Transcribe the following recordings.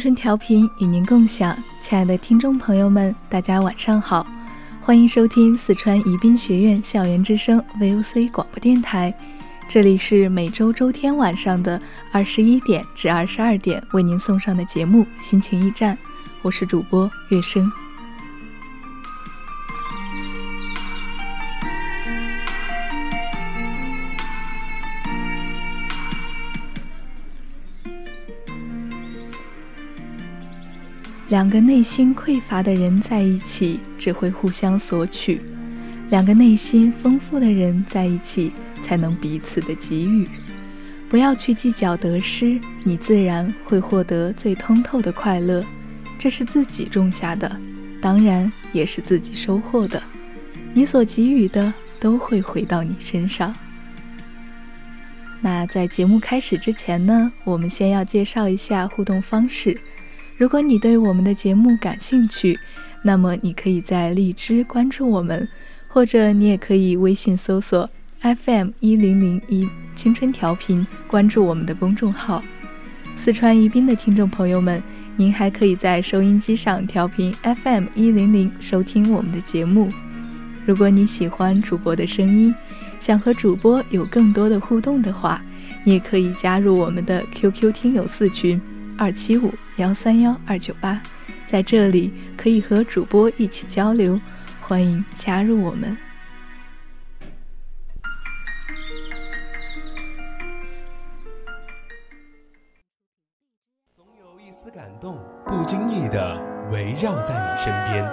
春调频与您共享，亲爱的听众朋友们，大家晚上好，欢迎收听四川宜宾学院校园之声 VOC 广播电台，这里是每周周天晚上的二十一点至二十二点为您送上的节目《心情驿站》，我是主播月生。两个内心匮乏的人在一起，只会互相索取；两个内心丰富的人在一起，才能彼此的给予。不要去计较得失，你自然会获得最通透的快乐。这是自己种下的，当然也是自己收获的。你所给予的，都会回到你身上。那在节目开始之前呢，我们先要介绍一下互动方式。如果你对我们的节目感兴趣，那么你可以在荔枝关注我们，或者你也可以微信搜索 FM 一零零一青春调频，关注我们的公众号。四川宜宾的听众朋友们，您还可以在收音机上调频 FM 一零零收听我们的节目。如果你喜欢主播的声音，想和主播有更多的互动的话，你也可以加入我们的 QQ 听友四群。二七五幺三幺二九八，在这里可以和主播一起交流，欢迎加入我们。总有一丝感动，不经意的围绕在你身边；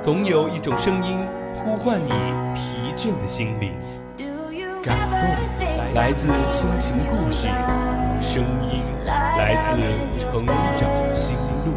总有一种声音呼唤你疲倦的心灵。感动来自心情故事，声音来自成长心路。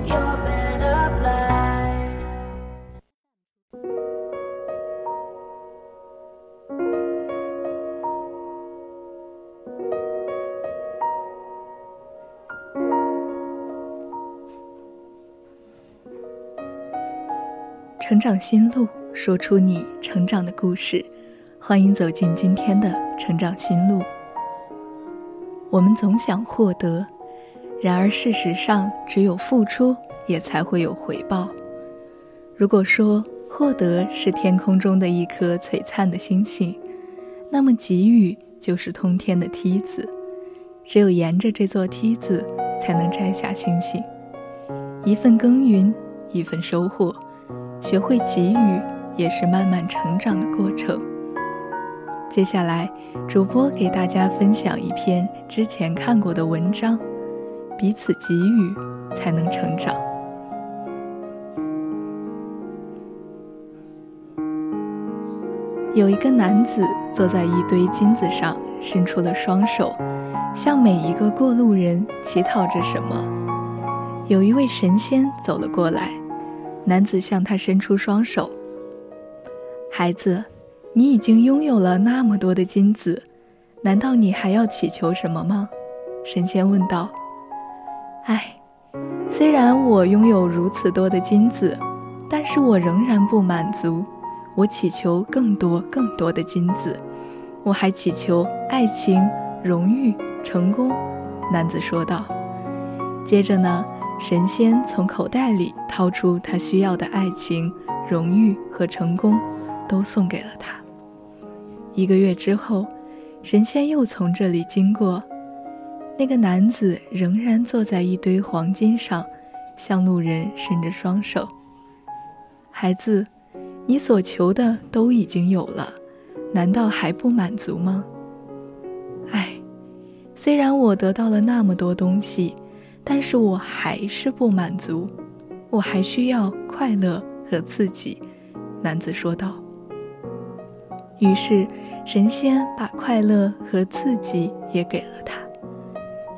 成长心路，说出你成长的故事。欢迎走进今天的成长心路。我们总想获得，然而事实上，只有付出也才会有回报。如果说获得是天空中的一颗璀璨的星星，那么给予就是通天的梯子。只有沿着这座梯子，才能摘下星星。一份耕耘，一份收获。学会给予，也是慢慢成长的过程。接下来，主播给大家分享一篇之前看过的文章：彼此给予，才能成长。有一个男子坐在一堆金子上，伸出了双手，向每一个过路人乞讨着什么。有一位神仙走了过来，男子向他伸出双手：“孩子。”你已经拥有了那么多的金子，难道你还要祈求什么吗？神仙问道。唉，虽然我拥有如此多的金子，但是我仍然不满足，我祈求更多更多的金子，我还祈求爱情、荣誉、成功。男子说道。接着呢，神仙从口袋里掏出他需要的爱情、荣誉和成功。都送给了他。一个月之后，神仙又从这里经过，那个男子仍然坐在一堆黄金上，向路人伸着双手。孩子，你所求的都已经有了，难道还不满足吗？唉，虽然我得到了那么多东西，但是我还是不满足，我还需要快乐和刺激。男子说道。于是，神仙把快乐和刺激也给了他。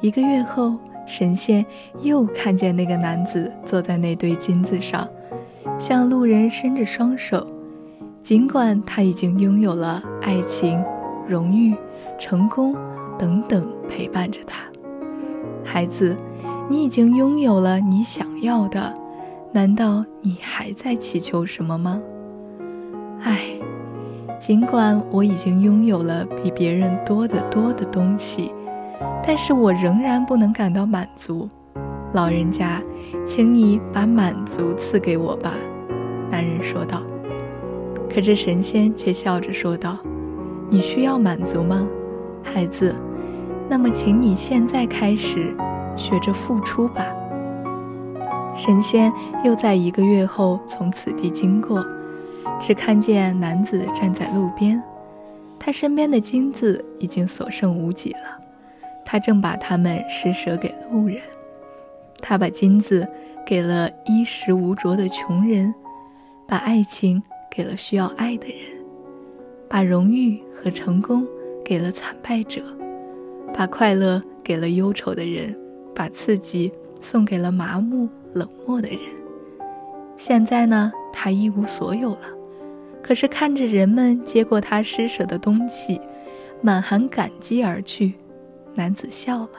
一个月后，神仙又看见那个男子坐在那堆金子上，向路人伸着双手。尽管他已经拥有了爱情、荣誉、成功等等陪伴着他，孩子，你已经拥有了你想要的，难道你还在祈求什么吗？唉。尽管我已经拥有了比别人多得多的东西，但是我仍然不能感到满足。老人家，请你把满足赐给我吧。”男人说道。可这神仙却笑着说道：“你需要满足吗，孩子？那么，请你现在开始学着付出吧。”神仙又在一个月后从此地经过。只看见男子站在路边，他身边的金子已经所剩无几了，他正把它们施舍给路人。他把金子给了衣食无着的穷人，把爱情给了需要爱的人，把荣誉和成功给了惨败者，把快乐给了忧愁的人，把刺激送给了麻木冷漠的人。现在呢，他一无所有了。可是看着人们接过他施舍的东西，满含感激而去，男子笑了。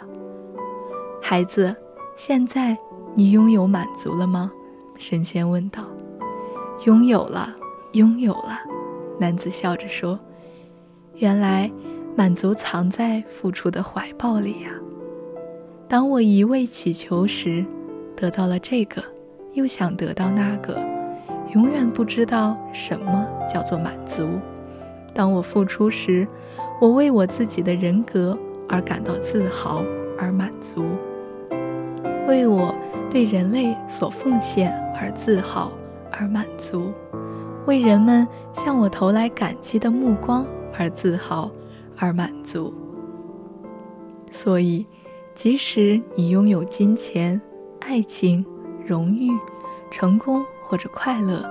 孩子，现在你拥有满足了吗？神仙问道。拥有了，拥有了。男子笑着说：“原来满足藏在付出的怀抱里呀。当我一味祈求时，得到了这个，又想得到那个。”永远不知道什么叫做满足。当我付出时，我为我自己的人格而感到自豪而满足；为我对人类所奉献而自豪而满足；为人们向我投来感激的目光而自豪而满足。所以，即使你拥有金钱、爱情、荣誉、成功，或者快乐，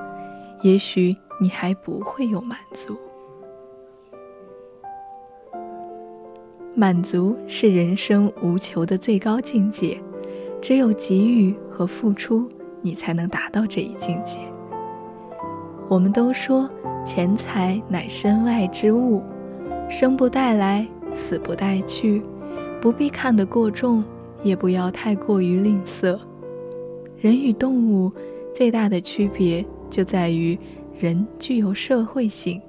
也许你还不会有满足。满足是人生无求的最高境界，只有给予和付出，你才能达到这一境界。我们都说钱财乃身外之物，生不带来，死不带去，不必看得过重，也不要太过于吝啬。人与动物。最大的区别就在于，人具有社会性。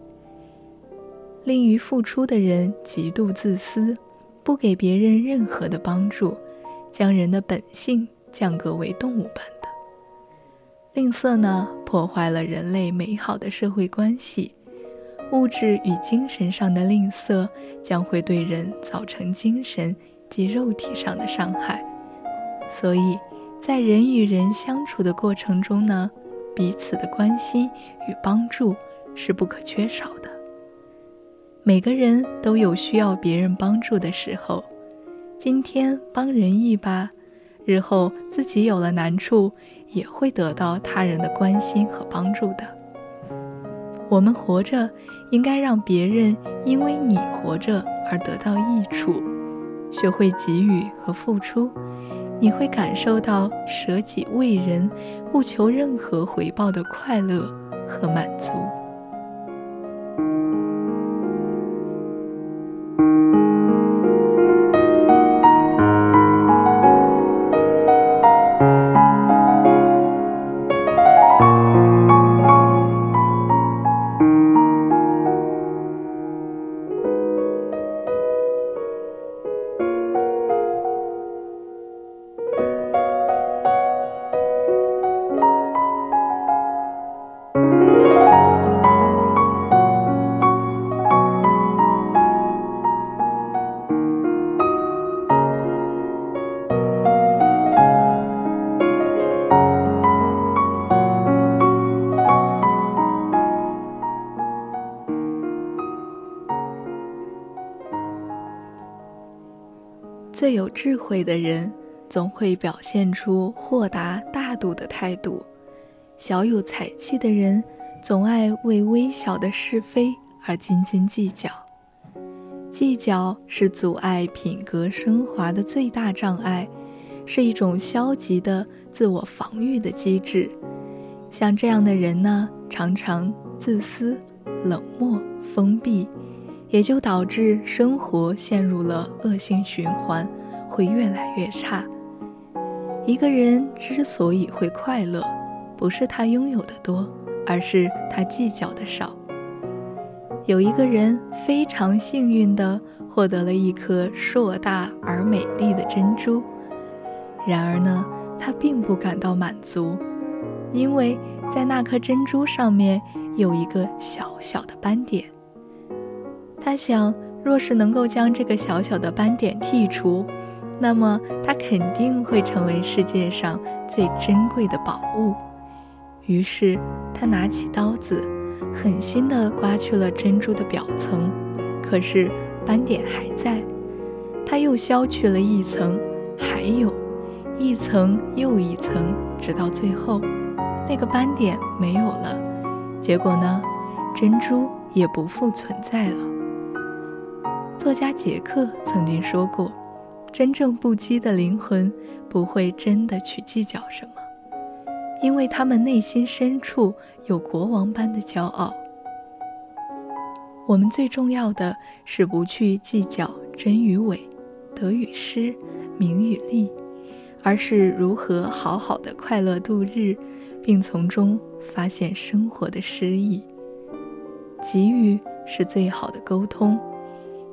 吝于付出的人极度自私，不给别人任何的帮助，将人的本性降格为动物般的。吝啬呢，破坏了人类美好的社会关系。物质与精神上的吝啬，将会对人造成精神及肉体上的伤害。所以。在人与人相处的过程中呢，彼此的关心与帮助是不可缺少的。每个人都有需要别人帮助的时候，今天帮人一把，日后自己有了难处，也会得到他人的关心和帮助的。我们活着，应该让别人因为你活着而得到益处，学会给予和付出。你会感受到舍己为人、不求任何回报的快乐和满足。有智慧的人，总会表现出豁达大度的态度；小有才气的人，总爱为微小的是非而斤斤计较。计较是阻碍品格升华的最大障碍，是一种消极的自我防御的机制。像这样的人呢，常常自私、冷漠、封闭。也就导致生活陷入了恶性循环，会越来越差。一个人之所以会快乐，不是他拥有的多，而是他计较的少。有一个人非常幸运地获得了一颗硕大而美丽的珍珠，然而呢，他并不感到满足，因为在那颗珍珠上面有一个小小的斑点。他想，若是能够将这个小小的斑点剔除，那么它肯定会成为世界上最珍贵的宝物。于是，他拿起刀子，狠心地刮去了珍珠的表层。可是，斑点还在。他又削去了一层，还有一层又一层，直到最后，那个斑点没有了。结果呢，珍珠也不复存在了。作家杰克曾经说过：“真正不羁的灵魂不会真的去计较什么，因为他们内心深处有国王般的骄傲。”我们最重要的是不去计较真与伪、得与失、名与利，而是如何好好的快乐度日，并从中发现生活的诗意。给予是最好的沟通。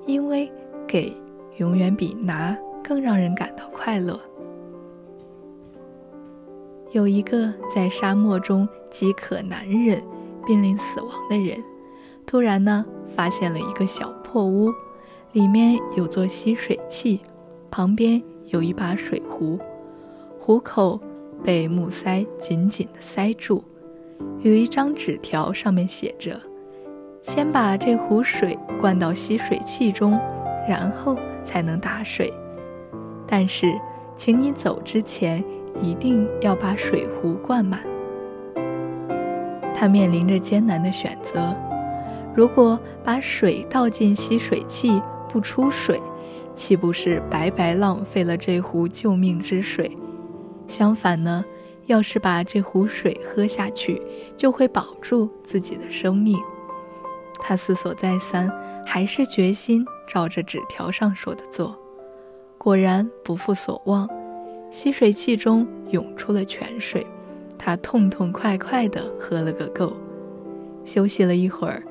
因为给永远比拿更让人感到快乐。有一个在沙漠中饥渴难忍、濒临死亡的人，突然呢发现了一个小破屋，里面有座吸水器，旁边有一把水壶，壶口被木塞紧紧地塞住，有一张纸条，上面写着。先把这壶水灌到吸水器中，然后才能打水。但是，请你走之前一定要把水壶灌满。他面临着艰难的选择：如果把水倒进吸水器不出水，岂不是白白浪费了这壶救命之水？相反呢，要是把这壶水喝下去，就会保住自己的生命。他思索再三，还是决心照着纸条上说的做。果然不负所望，吸水器中涌出了泉水。他痛痛快快地喝了个够。休息了一会儿，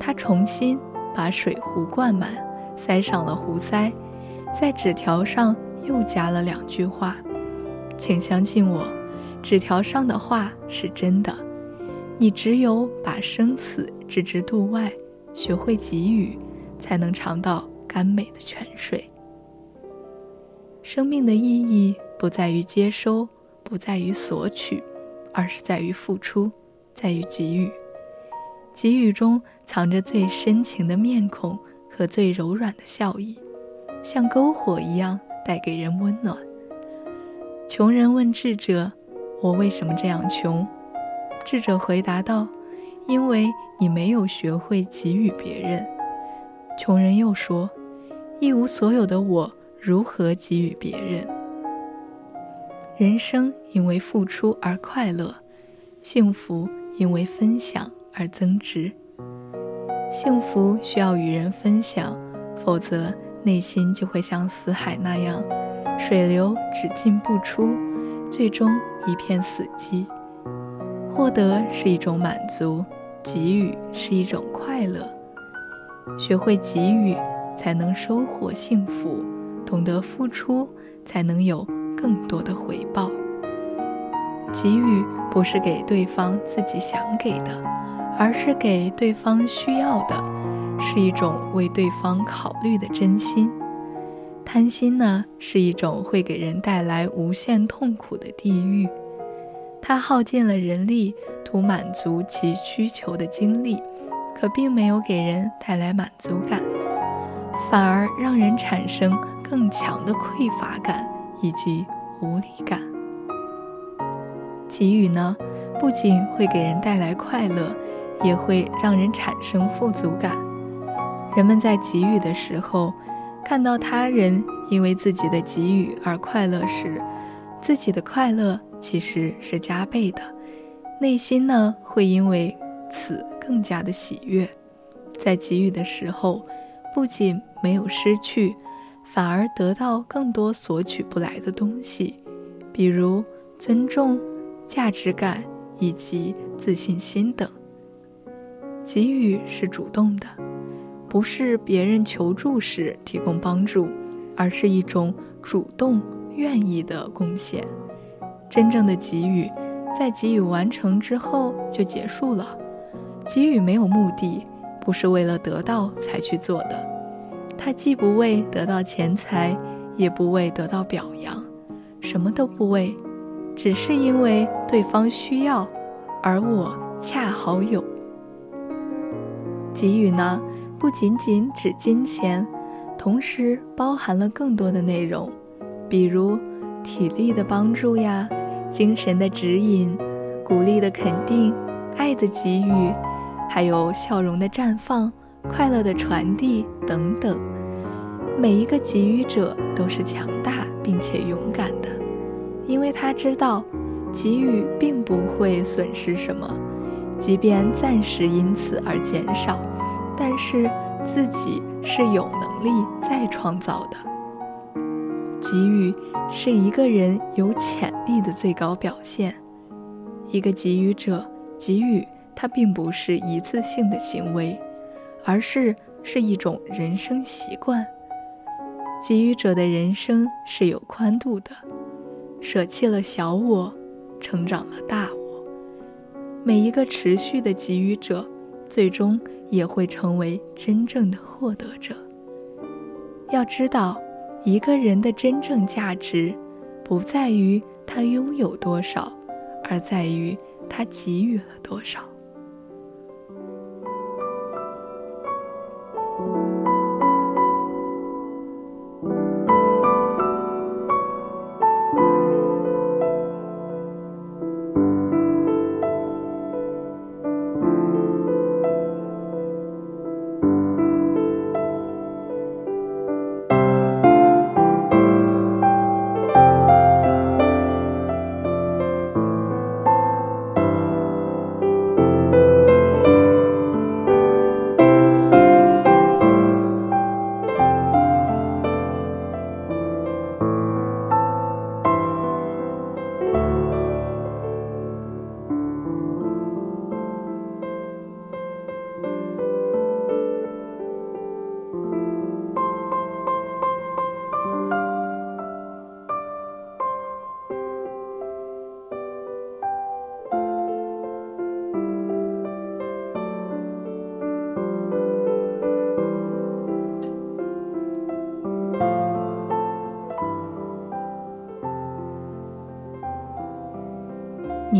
他重新把水壶灌满，塞上了壶塞，在纸条上又加了两句话：“请相信我，纸条上的话是真的。”你只有把生死置之度外，学会给予，才能尝到甘美的泉水。生命的意义不在于接收，不在于索取，而是在于付出，在于给予。给予中藏着最深情的面孔和最柔软的笑意，像篝火一样带给人温暖。穷人问智者：“我为什么这样穷？”智者回答道：“因为你没有学会给予别人。”穷人又说：“一无所有的我如何给予别人？”人生因为付出而快乐，幸福因为分享而增值。幸福需要与人分享，否则内心就会像死海那样，水流只进不出，最终一片死寂。获得是一种满足，给予是一种快乐。学会给予，才能收获幸福；懂得付出，才能有更多的回报。给予不是给对方自己想给的，而是给对方需要的，是一种为对方考虑的真心。贪心呢，是一种会给人带来无限痛苦的地狱。它耗尽了人力，图满足其需求的精力，可并没有给人带来满足感，反而让人产生更强的匮乏感以及无力感。给予呢，不仅会给人带来快乐，也会让人产生富足感。人们在给予的时候，看到他人因为自己的给予而快乐时，自己的快乐其实是加倍的，内心呢会因为此更加的喜悦。在给予的时候，不仅没有失去，反而得到更多索取不来的东西，比如尊重、价值感以及自信心等。给予是主动的，不是别人求助时提供帮助，而是一种主动、愿意的贡献。真正的给予，在给予完成之后就结束了。给予没有目的。不是为了得到才去做的，他既不为得到钱财，也不为得到表扬，什么都不为，只是因为对方需要，而我恰好有。给予呢，不仅仅指金钱，同时包含了更多的内容，比如体力的帮助呀，精神的指引，鼓励的肯定，爱的给予。还有笑容的绽放、快乐的传递等等，每一个给予者都是强大并且勇敢的，因为他知道给予并不会损失什么，即便暂时因此而减少，但是自己是有能力再创造的。给予是一个人有潜力的最高表现，一个给予者给予。它并不是一次性的行为，而是是一种人生习惯。给予者的人生是有宽度的，舍弃了小我，成长了大我。每一个持续的给予者，最终也会成为真正的获得者。要知道，一个人的真正价值，不在于他拥有多少，而在于他给予了多少。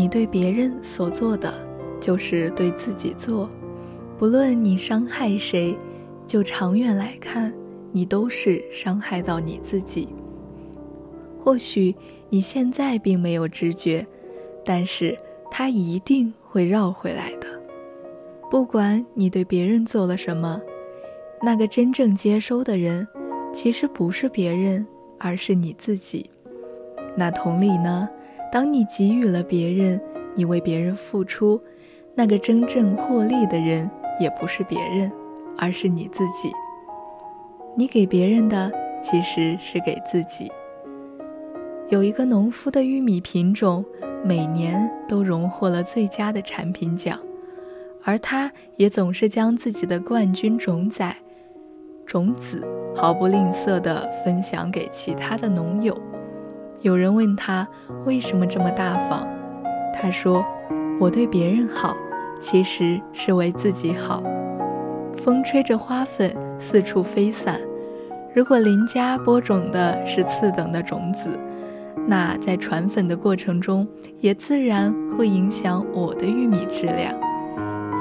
对别人所做的，就是对自己做。不论你伤害谁，就长远来看，你都是伤害到你自己。或许你现在并没有知觉，但是它一定会绕回来的。不管你对别人做了什么，那个真正接收的人，其实不是别人，而是你自己。那同理呢？当你给予了别人，你为别人付出，那个真正获利的人也不是别人，而是你自己。你给别人的其实是给自己。有一个农夫的玉米品种每年都荣获了最佳的产品奖，而他也总是将自己的冠军种仔种子毫不吝啬地分享给其他的农友。有人问他为什么这么大方，他说：“我对别人好，其实是为自己好。”风吹着花粉四处飞散，如果邻家播种的是次等的种子，那在传粉的过程中，也自然会影响我的玉米质量。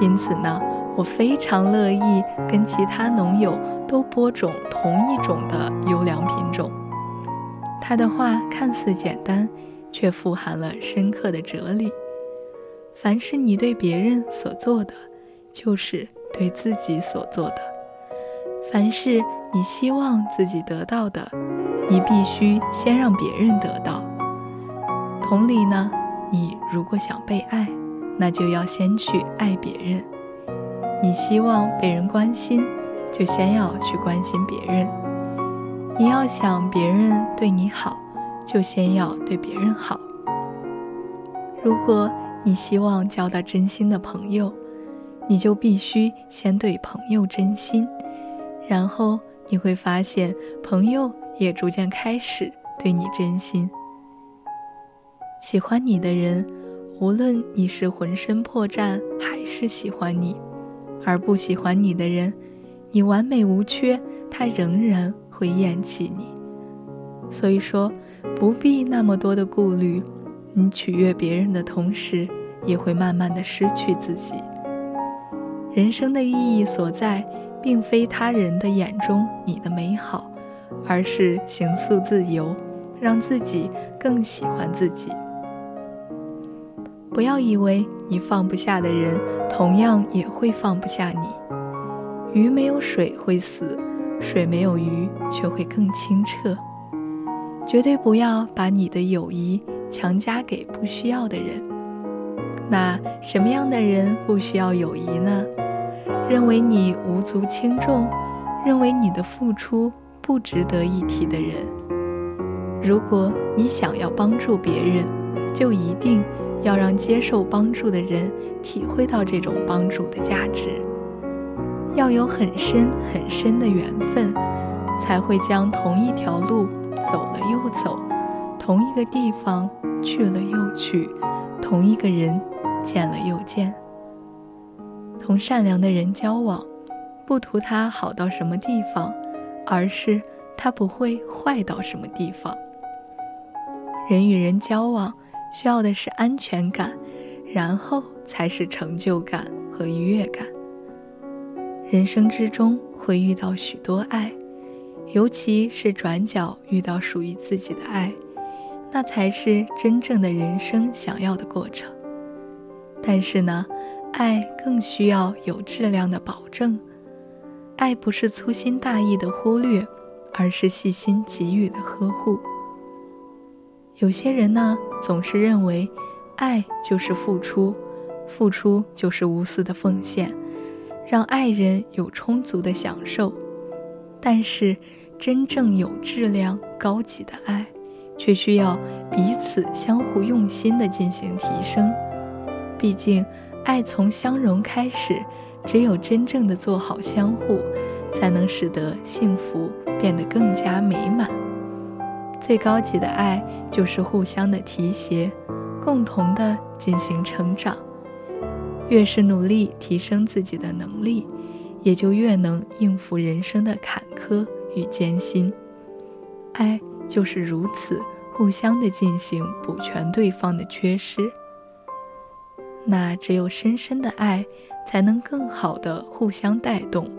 因此呢，我非常乐意跟其他农友都播种同一种的优良品种。他的话看似简单，却富含了深刻的哲理。凡是你对别人所做的，就是对自己所做的；凡是你希望自己得到的，你必须先让别人得到。同理呢，你如果想被爱，那就要先去爱别人。你希望被人关心，就先要去关心别人。你要想别人对你好，就先要对别人好。如果你希望交到真心的朋友，你就必须先对朋友真心，然后你会发现朋友也逐渐开始对你真心。喜欢你的人，无论你是浑身破绽还是喜欢你。而不喜欢你的人，你完美无缺，他仍然会厌弃你。所以说，不必那么多的顾虑。你取悦别人的同时，也会慢慢的失去自己。人生的意义所在，并非他人的眼中你的美好，而是行塑自由，让自己更喜欢自己。不要以为你放不下的人，同样也会放不下你。鱼没有水会死，水没有鱼却会更清澈。绝对不要把你的友谊强加给不需要的人。那什么样的人不需要友谊呢？认为你无足轻重，认为你的付出不值得一提的人。如果你想要帮助别人，就一定。要让接受帮助的人体会到这种帮助的价值，要有很深很深的缘分，才会将同一条路走了又走，同一个地方去了又去，同一个人见了又见。同善良的人交往，不图他好到什么地方，而是他不会坏到什么地方。人与人交往。需要的是安全感，然后才是成就感和愉悦感。人生之中会遇到许多爱，尤其是转角遇到属于自己的爱，那才是真正的人生想要的过程。但是呢，爱更需要有质量的保证。爱不是粗心大意的忽略，而是细心给予的呵护。有些人呢，总是认为，爱就是付出，付出就是无私的奉献，让爱人有充足的享受。但是，真正有质量、高级的爱，却需要彼此相互用心的进行提升。毕竟，爱从相融开始，只有真正的做好相互，才能使得幸福变得更加美满。最高级的爱就是互相的提携，共同的进行成长。越是努力提升自己的能力，也就越能应付人生的坎坷与艰辛。爱就是如此，互相的进行补全对方的缺失。那只有深深的爱，才能更好的互相带动。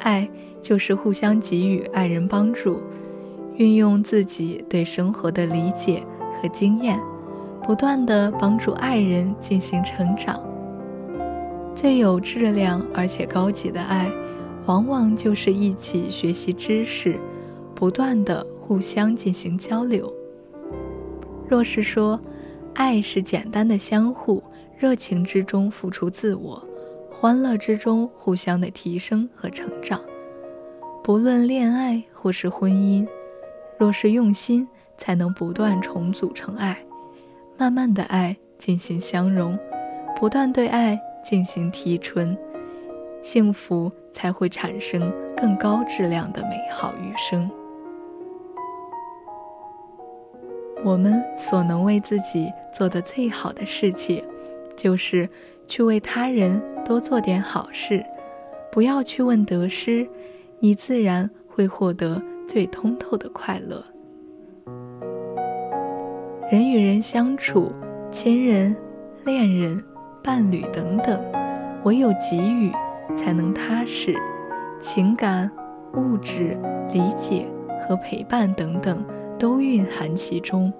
爱就是互相给予爱人帮助。运用自己对生活的理解和经验，不断的帮助爱人进行成长。最有质量而且高级的爱，往往就是一起学习知识，不断的互相进行交流。若是说，爱是简单的相互，热情之中付出自我，欢乐之中互相的提升和成长，不论恋爱或是婚姻。若是用心，才能不断重组成爱，慢慢的爱进行相融，不断对爱进行提纯，幸福才会产生更高质量的美好余生。我们所能为自己做的最好的事情，就是去为他人多做点好事，不要去问得失，你自然会获得。最通透的快乐。人与人相处，亲人、恋人、伴侣等等，唯有给予，才能踏实。情感、物质、理解和陪伴等等，都蕴含其中。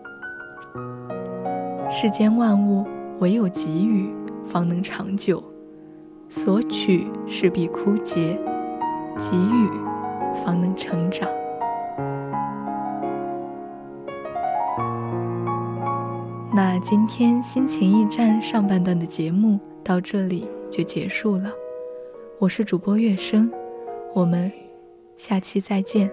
世间万物，唯有给予，方能长久。索取势必枯竭，给予方能成长。那今天心情驿站上半段的节目到这里就结束了。我是主播月生，我们下期再见。